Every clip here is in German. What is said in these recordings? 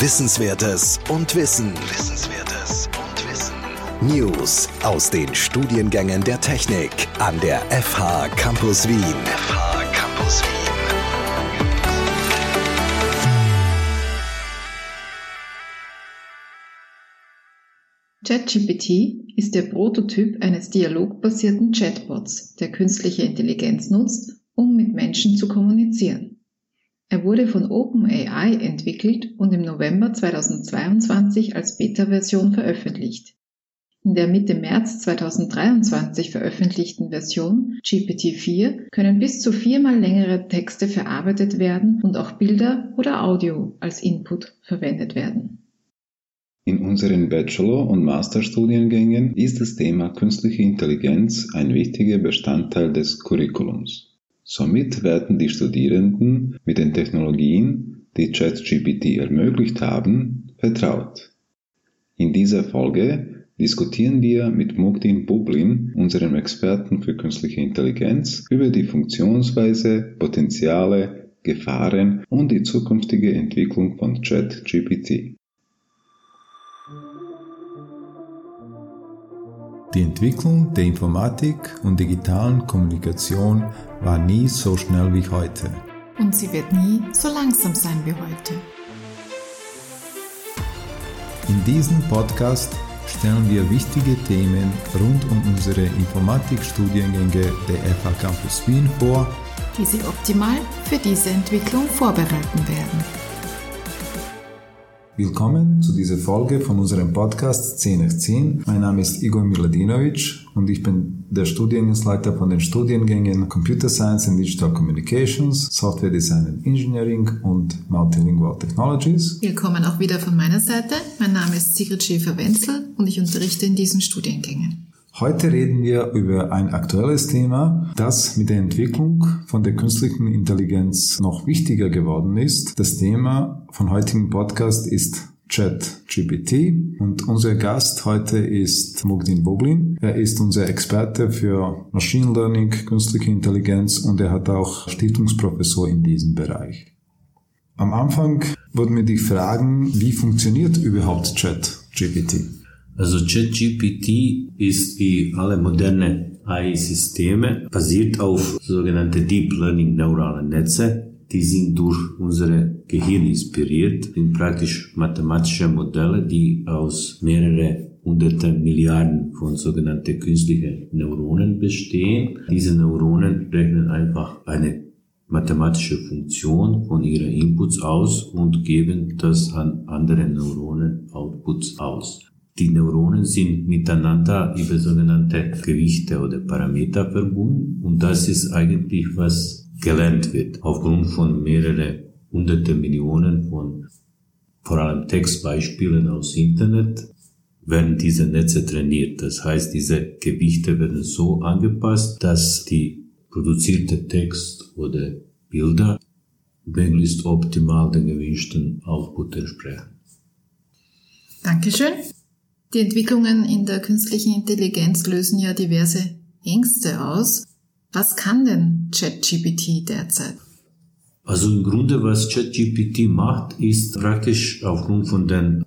Wissenswertes und Wissen. Wissenswertes und Wissen. News aus den Studiengängen der Technik an der FH Campus Wien. FH Campus Wien. ChatGPT ist der Prototyp eines dialogbasierten Chatbots, der künstliche Intelligenz nutzt, um mit Menschen zu kommunizieren. Er wurde von OpenAI entwickelt und im November 2022 als Beta-Version veröffentlicht. In der Mitte März 2023 veröffentlichten Version GPT-4 können bis zu viermal längere Texte verarbeitet werden und auch Bilder oder Audio als Input verwendet werden. In unseren Bachelor- und Masterstudiengängen ist das Thema künstliche Intelligenz ein wichtiger Bestandteil des Curriculums. Somit werden die Studierenden mit den Technologien, die ChatGPT ermöglicht haben, vertraut. In dieser Folge diskutieren wir mit Mugdin Bublin, unserem Experten für künstliche Intelligenz, über die Funktionsweise, Potenziale, Gefahren und die zukünftige Entwicklung von ChatGPT. Die Entwicklung der Informatik und digitalen Kommunikation war nie so schnell wie heute. Und sie wird nie so langsam sein wie heute. In diesem Podcast stellen wir wichtige Themen rund um unsere Informatikstudiengänge der FH Campus Wien vor, die Sie optimal für diese Entwicklung vorbereiten werden. Willkommen zu dieser Folge von unserem Podcast 10 nach 10. Mein Name ist Igor Miladinovic und ich bin der Studienleiter von den Studiengängen Computer Science and Digital Communications, Software Design and Engineering und Multilingual Technologies. Willkommen auch wieder von meiner Seite. Mein Name ist Sigrid Schäfer-Wenzel und ich unterrichte in diesen Studiengängen. Heute reden wir über ein aktuelles Thema, das mit der Entwicklung von der künstlichen Intelligenz noch wichtiger geworden ist. Das Thema von heutigem Podcast ist ChatGPT und unser Gast heute ist Mugdin Boblin. Er ist unser Experte für Machine Learning, künstliche Intelligenz und er hat auch Stiftungsprofessor in diesem Bereich. Am Anfang wurden mir die Fragen, wie funktioniert überhaupt ChatGPT? Also ChatGPT ist wie alle moderne AI-Systeme basiert auf sogenannte Deep Learning neurale Netze. Die sind durch unsere Gehirn inspiriert, sind praktisch mathematische Modelle, die aus mehrere hunderte Milliarden von sogenannten künstlichen Neuronen bestehen. Diese Neuronen rechnen einfach eine mathematische Funktion von ihren Inputs aus und geben das an andere Neuronen Outputs aus. Die Neuronen sind miteinander über sogenannte Gewichte oder Parameter verbunden und das ist eigentlich, was gelernt wird aufgrund von mehreren hunderte Millionen von vor allem Textbeispielen aus Internet werden diese Netze trainiert. Das heißt, diese Gewichte werden so angepasst, dass die produzierte Text oder Bilder möglichst optimal den gewünschten Output entsprechen. Dankeschön. Die Entwicklungen in der künstlichen Intelligenz lösen ja diverse Ängste aus. Was kann denn ChatGPT derzeit? Also im Grunde, was ChatGPT macht, ist praktisch aufgrund von den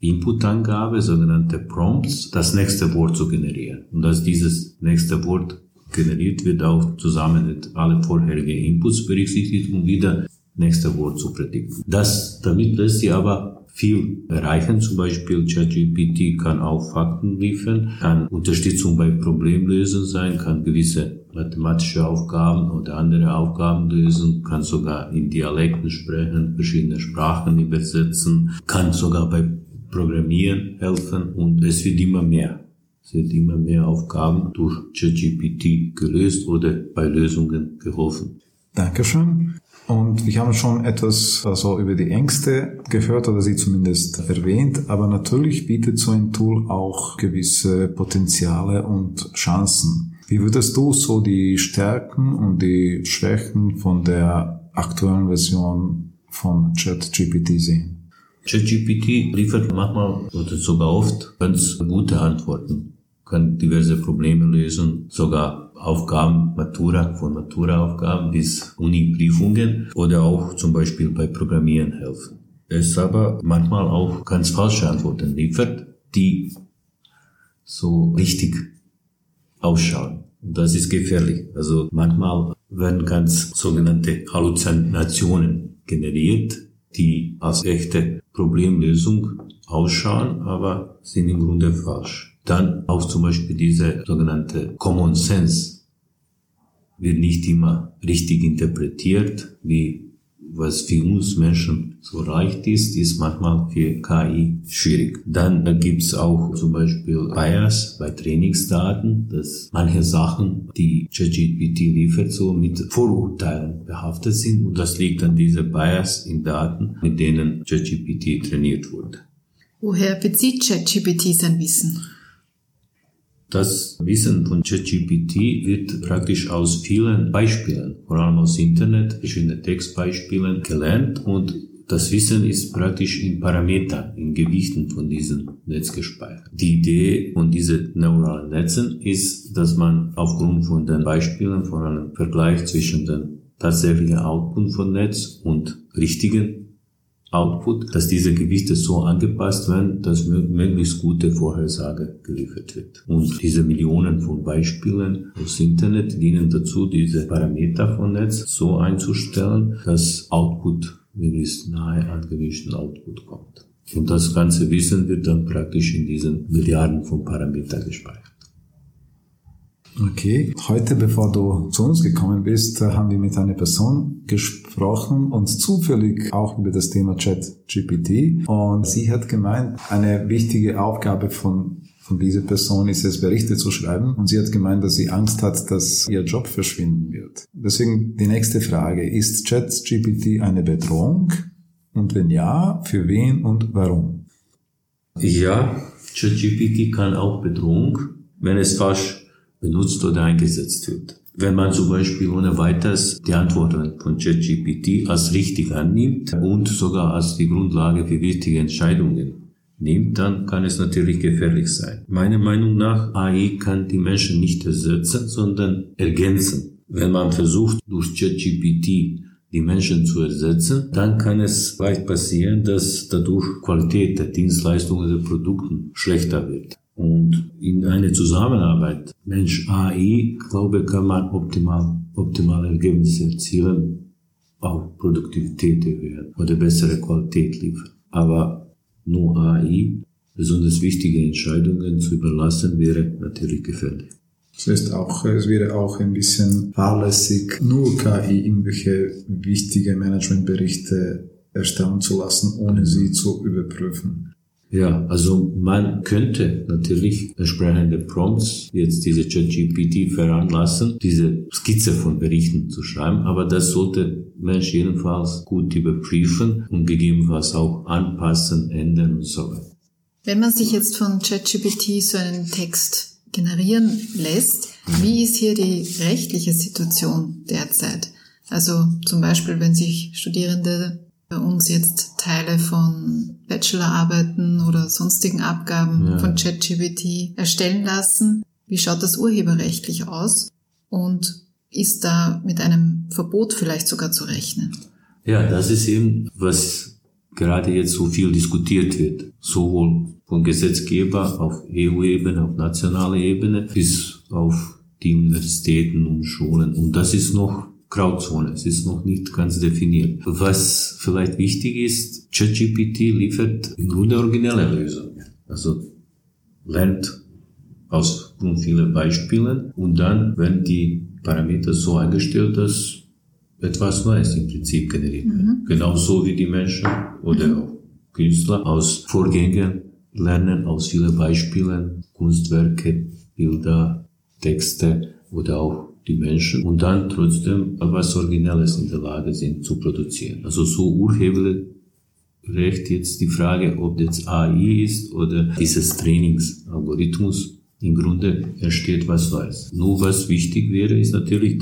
Inputangabe, sogenannte Prompts, das nächste Wort zu generieren. Und dass dieses nächste Wort generiert wird, auch zusammen mit alle vorherigen Inputs berücksichtigt, um wieder nächste Wort zu predikten. Das, damit lässt sie aber viel erreichen. Zum Beispiel ChatGPT kann auch Fakten liefern, kann Unterstützung bei Problemlösen sein, kann gewisse mathematische Aufgaben oder andere Aufgaben lösen, kann sogar in Dialekten sprechen, verschiedene Sprachen übersetzen, kann sogar bei Programmieren helfen und es wird immer mehr. Es wird immer mehr Aufgaben durch ChatGPT gelöst oder bei Lösungen geholfen. Dankeschön. Und wir haben schon etwas also über die Ängste gehört oder sie zumindest erwähnt, aber natürlich bietet so ein Tool auch gewisse Potenziale und Chancen. Wie würdest du so die Stärken und die Schwächen von der aktuellen Version von ChatGPT sehen? ChatGPT liefert manchmal oder sogar oft ganz gute Antworten, kann diverse Probleme lösen, sogar Aufgaben, Matura, von Matura-Aufgaben bis Uni-Prüfungen oder auch zum Beispiel bei Programmieren helfen. es aber manchmal auch ganz falsche Antworten liefert, die so richtig ausschauen. Das ist gefährlich. Also manchmal werden ganz sogenannte Halluzinationen generiert, die als echte Problemlösung ausschauen, aber sind im Grunde falsch. Dann auch zum Beispiel diese sogenannte Common Sense wird nicht immer richtig interpretiert, wie was für uns Menschen so leicht ist, ist manchmal für KI schwierig. Dann gibt es auch zum Beispiel Bias bei Trainingsdaten, dass manche Sachen, die ChatGPT liefert, so mit Vorurteilen behaftet sind und das liegt an dieser Bias in Daten, mit denen ChatGPT trainiert wurde. Woher bezieht ChatGPT sein Wissen? Das Wissen von ChatGPT wird praktisch aus vielen Beispielen, vor allem aus Internet, verschiedene Textbeispielen gelernt und das Wissen ist praktisch in Parametern, in Gewichten von diesem Netz gespeichert. Die Idee von diesen neuralen Netzen ist, dass man aufgrund von den Beispielen, von einem Vergleich zwischen den tatsächlichen Output von Netz und richtigen Output, dass diese Gewichte so angepasst werden, dass möglichst gute Vorhersage geliefert wird. Und diese Millionen von Beispielen aus Internet dienen dazu, diese Parameter von Netz so einzustellen, dass Output möglichst nahe an gewünschten Output kommt. Und das ganze Wissen wird dann praktisch in diesen Milliarden von Parametern gespeichert. Okay, heute, bevor du zu uns gekommen bist, haben wir mit einer Person gesprochen und zufällig auch über das Thema Chat-GPT. Und sie hat gemeint, eine wichtige Aufgabe von von dieser Person ist es, Berichte zu schreiben. Und sie hat gemeint, dass sie Angst hat, dass ihr Job verschwinden wird. Deswegen die nächste Frage. Ist ChatGPT eine Bedrohung? Und wenn ja, für wen und warum? Ja, ChatGPT kann auch Bedrohung, wenn es falsch benutzt oder eingesetzt wird. Wenn man zum Beispiel ohne weiteres die Antworten von ChatGPT als richtig annimmt und sogar als die Grundlage für wichtige Entscheidungen nimmt, dann kann es natürlich gefährlich sein. Meiner Meinung nach, AI kann die Menschen nicht ersetzen, sondern ergänzen. Wenn man versucht, durch ChatGPT die Menschen zu ersetzen, dann kann es leicht passieren, dass dadurch Qualität der Dienstleistungen oder Produkten schlechter wird. Und in einer Zusammenarbeit Mensch AI, glaube kann man optimal, optimale Ergebnisse erzielen, auch Produktivität erhöhen oder bessere Qualität liefern. Aber nur AI, besonders wichtige Entscheidungen zu überlassen, wäre natürlich gefährlich. Das heißt auch, es wäre auch ein bisschen fahrlässig, nur KI irgendwelche wichtige Managementberichte erstellen zu lassen, ohne sie zu überprüfen. Ja, also man könnte natürlich entsprechende Prompts jetzt diese ChatGPT veranlassen, diese Skizze von Berichten zu schreiben, aber das sollte Mensch jedenfalls gut überprüfen und gegebenenfalls auch anpassen, ändern und so weiter. Wenn man sich jetzt von ChatGPT so einen Text generieren lässt, wie ist hier die rechtliche Situation derzeit? Also zum Beispiel, wenn sich Studierende bei uns jetzt Teile von Bachelorarbeiten oder sonstigen Abgaben ja. von ChatGPT erstellen lassen. Wie schaut das urheberrechtlich aus? Und ist da mit einem Verbot vielleicht sogar zu rechnen? Ja, das ist eben, was gerade jetzt so viel diskutiert wird. Sowohl vom Gesetzgeber auf EU-Ebene, auf nationaler Ebene, bis auf die Universitäten und Schulen. Und das ist noch Grauzone. Es ist noch nicht ganz definiert. Was vielleicht wichtig ist, ChatGPT liefert im Grunde originelle Lösungen. Also lernt aus vielen Beispielen und dann werden die Parameter so eingestellt, dass etwas Neues im Prinzip generiert wird. Mhm. Genauso wie die Menschen oder mhm. auch Künstler aus Vorgängen lernen, aus vielen Beispielen, Kunstwerke, Bilder, Texte oder auch die Menschen und dann trotzdem was Originelles in der Lage sind zu produzieren. Also so Urheberrecht jetzt die Frage, ob das AI ist oder dieses Trainingsalgorithmus im Grunde entsteht was Neues. Nur was wichtig wäre, ist natürlich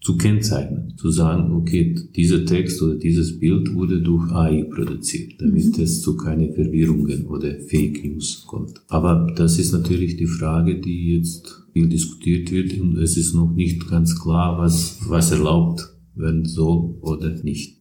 zu kennzeichnen, zu sagen, okay, dieser Text oder dieses Bild wurde durch AI produziert, damit mhm. es zu keine Verwirrungen oder Fake News kommt. Aber das ist natürlich die Frage, die jetzt viel diskutiert wird und es ist noch nicht ganz klar, was, was erlaubt werden soll oder nicht.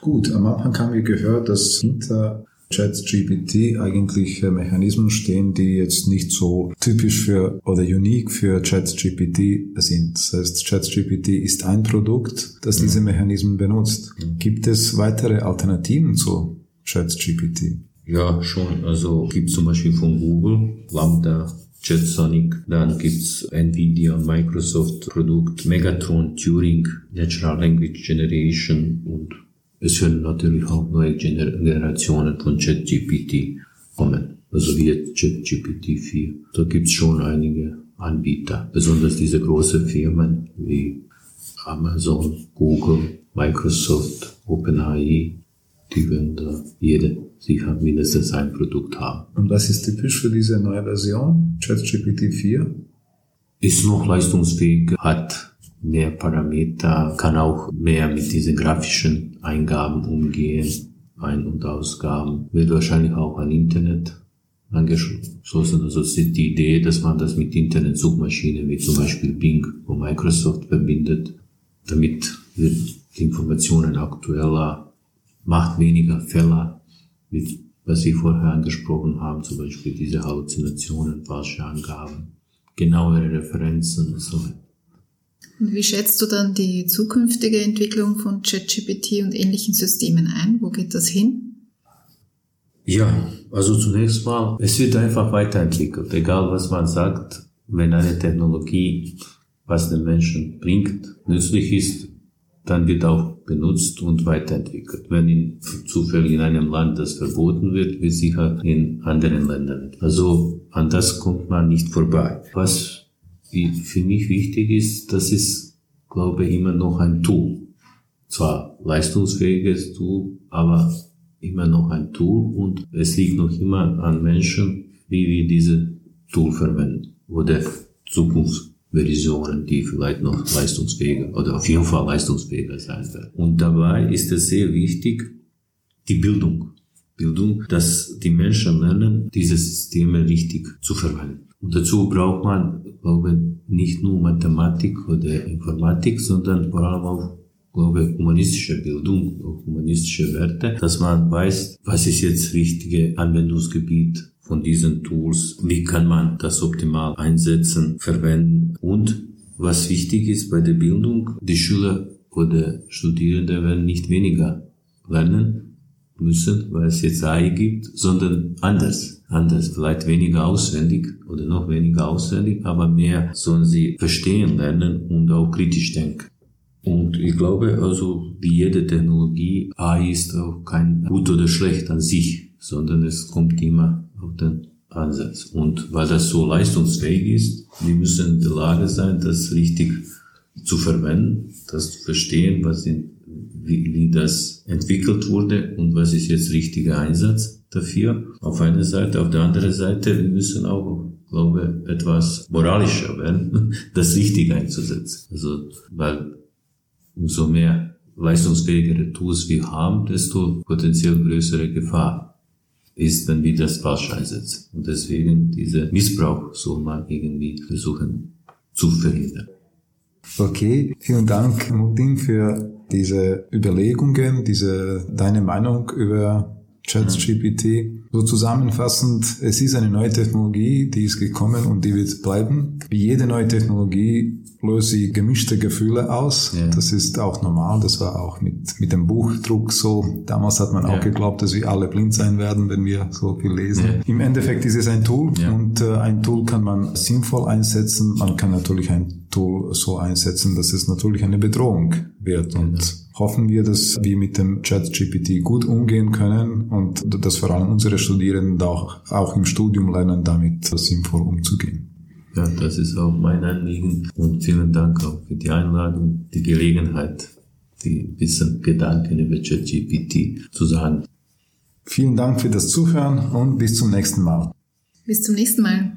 Gut, am Anfang haben wir gehört, dass hinter ChatGPT eigentlich Mechanismen stehen, die jetzt nicht so typisch für oder unique für ChatGPT sind. Das heißt, ChatGPT ist ein Produkt, das diese Mechanismen benutzt. Gibt es weitere Alternativen zu ChatGPT? Ja, schon. Also gibt zum Beispiel von Google Lambda, JetSonic, dann gibt's Nvidia und Microsoft Produkt Megatron, Turing, Natural Language Generation und es werden natürlich auch neue Generationen von ChatGPT kommen, also wie jetzt ChatGPT 4. Da gibt's schon einige Anbieter, besonders diese großen Firmen wie Amazon, Google, Microsoft, OpenAI, die werden da jede sicher mindestens ein Produkt haben. Und was ist typisch für diese neue Version, ChatGPT 4? Ist noch leistungsfähig, hat mehr Parameter, kann auch mehr mit diesen grafischen Eingaben umgehen, Ein- und Ausgaben, wird wahrscheinlich auch an Internet angeschlossen. Also es ist die Idee, dass man das mit Internet-Suchmaschinen wie zum Beispiel Bing von Microsoft verbindet, damit wird die Informationen aktueller, macht weniger Fehler, wie was Sie vorher angesprochen haben, zum Beispiel diese Halluzinationen, falsche Angaben, genauere Referenzen und so weiter. Und wie schätzt du dann die zukünftige Entwicklung von ChatGPT und ähnlichen Systemen ein? Wo geht das hin? Ja, also zunächst mal, es wird einfach weiterentwickelt. Egal was man sagt, wenn eine Technologie, was den Menschen bringt, nützlich ist, dann wird auch benutzt und weiterentwickelt. Wenn in, zufällig in einem Land das verboten wird, wird sicher in anderen Ländern. Also an das kommt man nicht vorbei. Was für mich wichtig ist, das ist, glaube ich, immer noch ein Tool. Zwar leistungsfähiges Tool, aber immer noch ein Tool und es liegt noch immer an Menschen, wie wir diese Tool verwenden oder Zukunftsversionen, die vielleicht noch leistungsfähiger oder auf jeden Fall leistungsfähiger sein werden. Und dabei ist es sehr wichtig, die Bildung. Bildung, dass die Menschen lernen, diese Systeme richtig zu verwenden. Und dazu braucht man, glaube ich, nicht nur Mathematik oder Informatik, sondern vor allem auch, glaube ich, humanistische Bildung, auch humanistische Werte, dass man weiß, was ist jetzt richtige Anwendungsgebiet von diesen Tools, wie kann man das optimal einsetzen, verwenden und was wichtig ist bei der Bildung, die Schüler oder Studierende werden nicht weniger lernen müssen, weil es jetzt AI gibt, sondern anders anders, vielleicht weniger auswendig oder noch weniger auswendig, aber mehr sollen sie verstehen lernen und auch kritisch denken. Und ich glaube also, wie jede Technologie, AI ist auch kein gut oder schlecht an sich, sondern es kommt immer auf den Ansatz. Und weil das so leistungsfähig ist, wir müssen in der Lage sein, das richtig zu verwenden, das zu verstehen, was in, wie, wie das entwickelt wurde und was ist jetzt richtiger Einsatz dafür. Auf einer Seite, auf der anderen Seite, wir müssen auch, glaube etwas moralischer werden, das richtig einzusetzen. Also, weil umso mehr leistungsfähigere Tools wir haben, desto potenziell größere Gefahr ist, wenn wir das falsch einsetzen. Und deswegen diese Missbrauch soll man irgendwie versuchen zu verhindern. Okay, vielen Dank, Mutin, für diese Überlegungen, diese, deine Meinung über ChatGPT. So zusammenfassend, es ist eine neue Technologie, die ist gekommen und die wird bleiben. Wie jede neue Technologie löst sie gemischte Gefühle aus. Ja. Das ist auch normal. Das war auch mit, mit dem Buchdruck so. Damals hat man ja. auch geglaubt, dass wir alle blind sein werden, wenn wir so viel lesen. Ja. Im Endeffekt ist es ein Tool und äh, ein Tool kann man sinnvoll einsetzen. Man kann natürlich ein Tool so einsetzen, dass es natürlich eine Bedrohung wird und genau hoffen wir, dass wir mit dem ChatGPT gut umgehen können und dass vor allem unsere Studierenden auch, auch im Studium lernen, damit sinnvoll umzugehen. Ja, das ist auch mein Anliegen und vielen Dank auch für die Einladung, die Gelegenheit, die bisschen Gedanken über ChatGPT zu sagen. Vielen Dank für das Zuhören und bis zum nächsten Mal. Bis zum nächsten Mal.